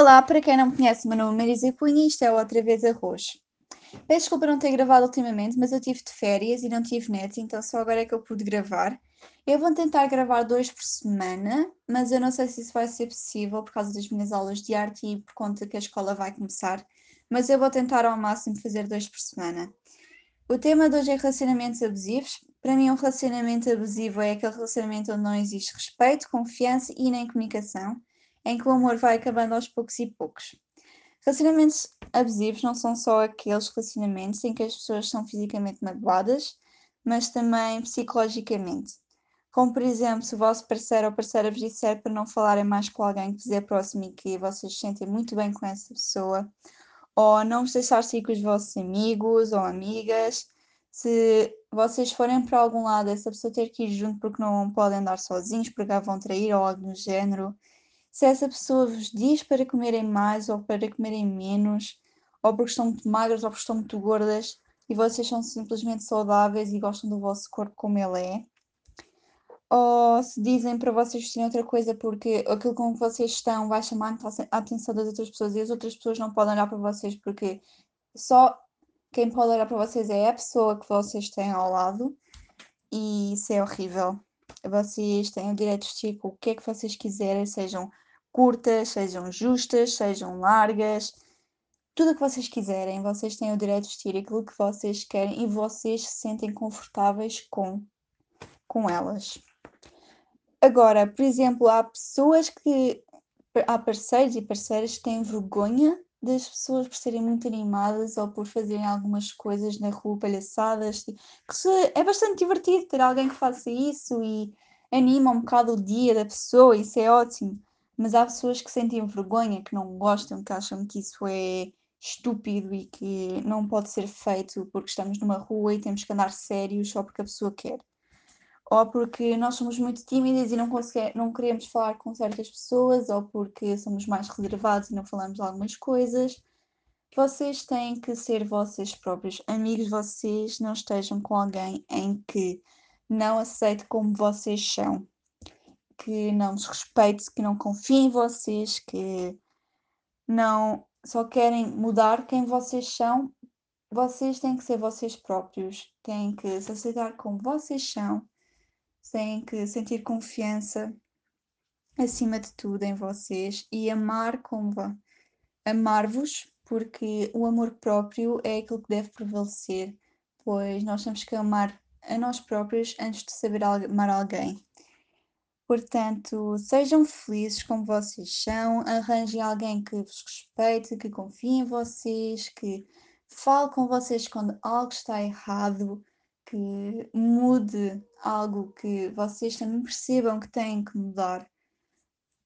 Olá, para quem não me conhece, meu nome é Marisa Cunha e isto é Outra Vez Arroz. Peço desculpa não ter gravado ultimamente, mas eu tive de férias e não tive net, então só agora é que eu pude gravar. Eu vou tentar gravar dois por semana, mas eu não sei se isso vai ser possível por causa das minhas aulas de arte e por conta que a escola vai começar, mas eu vou tentar ao máximo fazer dois por semana. O tema de hoje é relacionamentos abusivos. Para mim, um relacionamento abusivo é aquele relacionamento onde não existe respeito, confiança e nem comunicação em que o amor vai acabando aos poucos e poucos. Relacionamentos abusivos não são só aqueles relacionamentos em que as pessoas são fisicamente magoadas, mas também psicologicamente. Como, por exemplo, se o vosso parceiro ou parceira vos disser para não falarem mais com alguém que vos é próximo e que vocês se sentem muito bem com essa pessoa, ou não vos deixar sair com os vossos amigos ou amigas, se vocês forem para algum lado, essa pessoa ter que ir junto porque não podem andar sozinhos, porque vão trair ou algo do género, se essa pessoa vos diz para comerem mais ou para comerem menos, ou porque estão muito magras ou porque estão muito gordas e vocês são simplesmente saudáveis e gostam do vosso corpo como ele é. Ou se dizem para vocês vestirem outra coisa porque aquilo com que vocês estão vai chamar a atenção das outras pessoas e as outras pessoas não podem olhar para vocês porque só quem pode olhar para vocês é a pessoa que vocês têm ao lado e isso é horrível. Vocês têm o direito de vestir o que é que vocês quiserem, sejam curtas, sejam justas, sejam largas, tudo o que vocês quiserem. Vocês têm o direito de vestir aquilo que vocês querem e vocês se sentem confortáveis com, com elas. Agora, por exemplo, há pessoas que. Há parceiros e parceiras que têm vergonha das pessoas por serem muito animadas ou por fazerem algumas coisas na rua, palhaçadas, que é bastante divertido ter alguém que faça isso e anima um bocado o dia da pessoa, isso é ótimo. Mas há pessoas que sentem vergonha, que não gostam, que acham que isso é estúpido e que não pode ser feito porque estamos numa rua e temos que andar sérios só porque a pessoa quer. Ou porque nós somos muito tímidas e não, não queremos falar com certas pessoas, ou porque somos mais reservados e não falamos algumas coisas. Vocês têm que ser vocês próprios. Amigos, vocês não estejam com alguém em que não aceite como vocês são que não vos respeite, que não confie em vocês, que não só querem mudar quem vocês são, vocês têm que ser vocês próprios, têm que se aceitar como vocês são, têm que sentir confiança acima de tudo em vocês e amar como amar-vos, porque o amor próprio é aquilo que deve prevalecer, pois nós temos que amar a nós próprios antes de saber amar alguém. Portanto, sejam felizes como vocês são, arranjem alguém que vos respeite, que confie em vocês, que fale com vocês quando algo está errado, que mude algo que vocês também percebam que têm que mudar,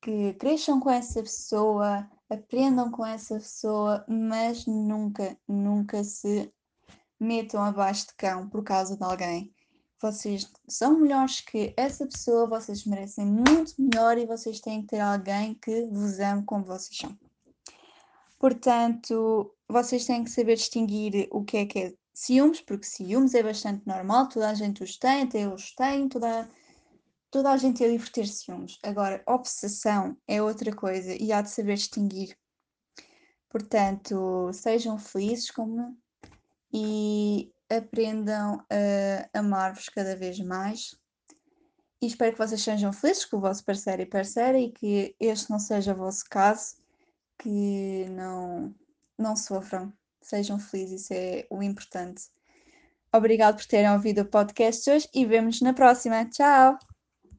que cresçam com essa pessoa, aprendam com essa pessoa, mas nunca, nunca se metam abaixo de cão por causa de alguém vocês são melhores que essa pessoa, vocês merecem muito melhor e vocês têm que ter alguém que vos ame como vocês são. Portanto, vocês têm que saber distinguir o que é que é ciúmes, porque ciúmes é bastante normal, toda a gente os tem, até eu os tenho, toda, toda a gente é livre de ter ciúmes. Agora, obsessão é outra coisa e há de saber distinguir. Portanto, sejam felizes como e aprendam a amar-vos cada vez mais. E espero que vocês sejam felizes com o vosso parceiro e parceira e que este não seja o vosso caso, que não, não sofram, sejam felizes, isso é o importante. Obrigado por terem ouvido o podcast hoje e vemos na próxima. Tchau!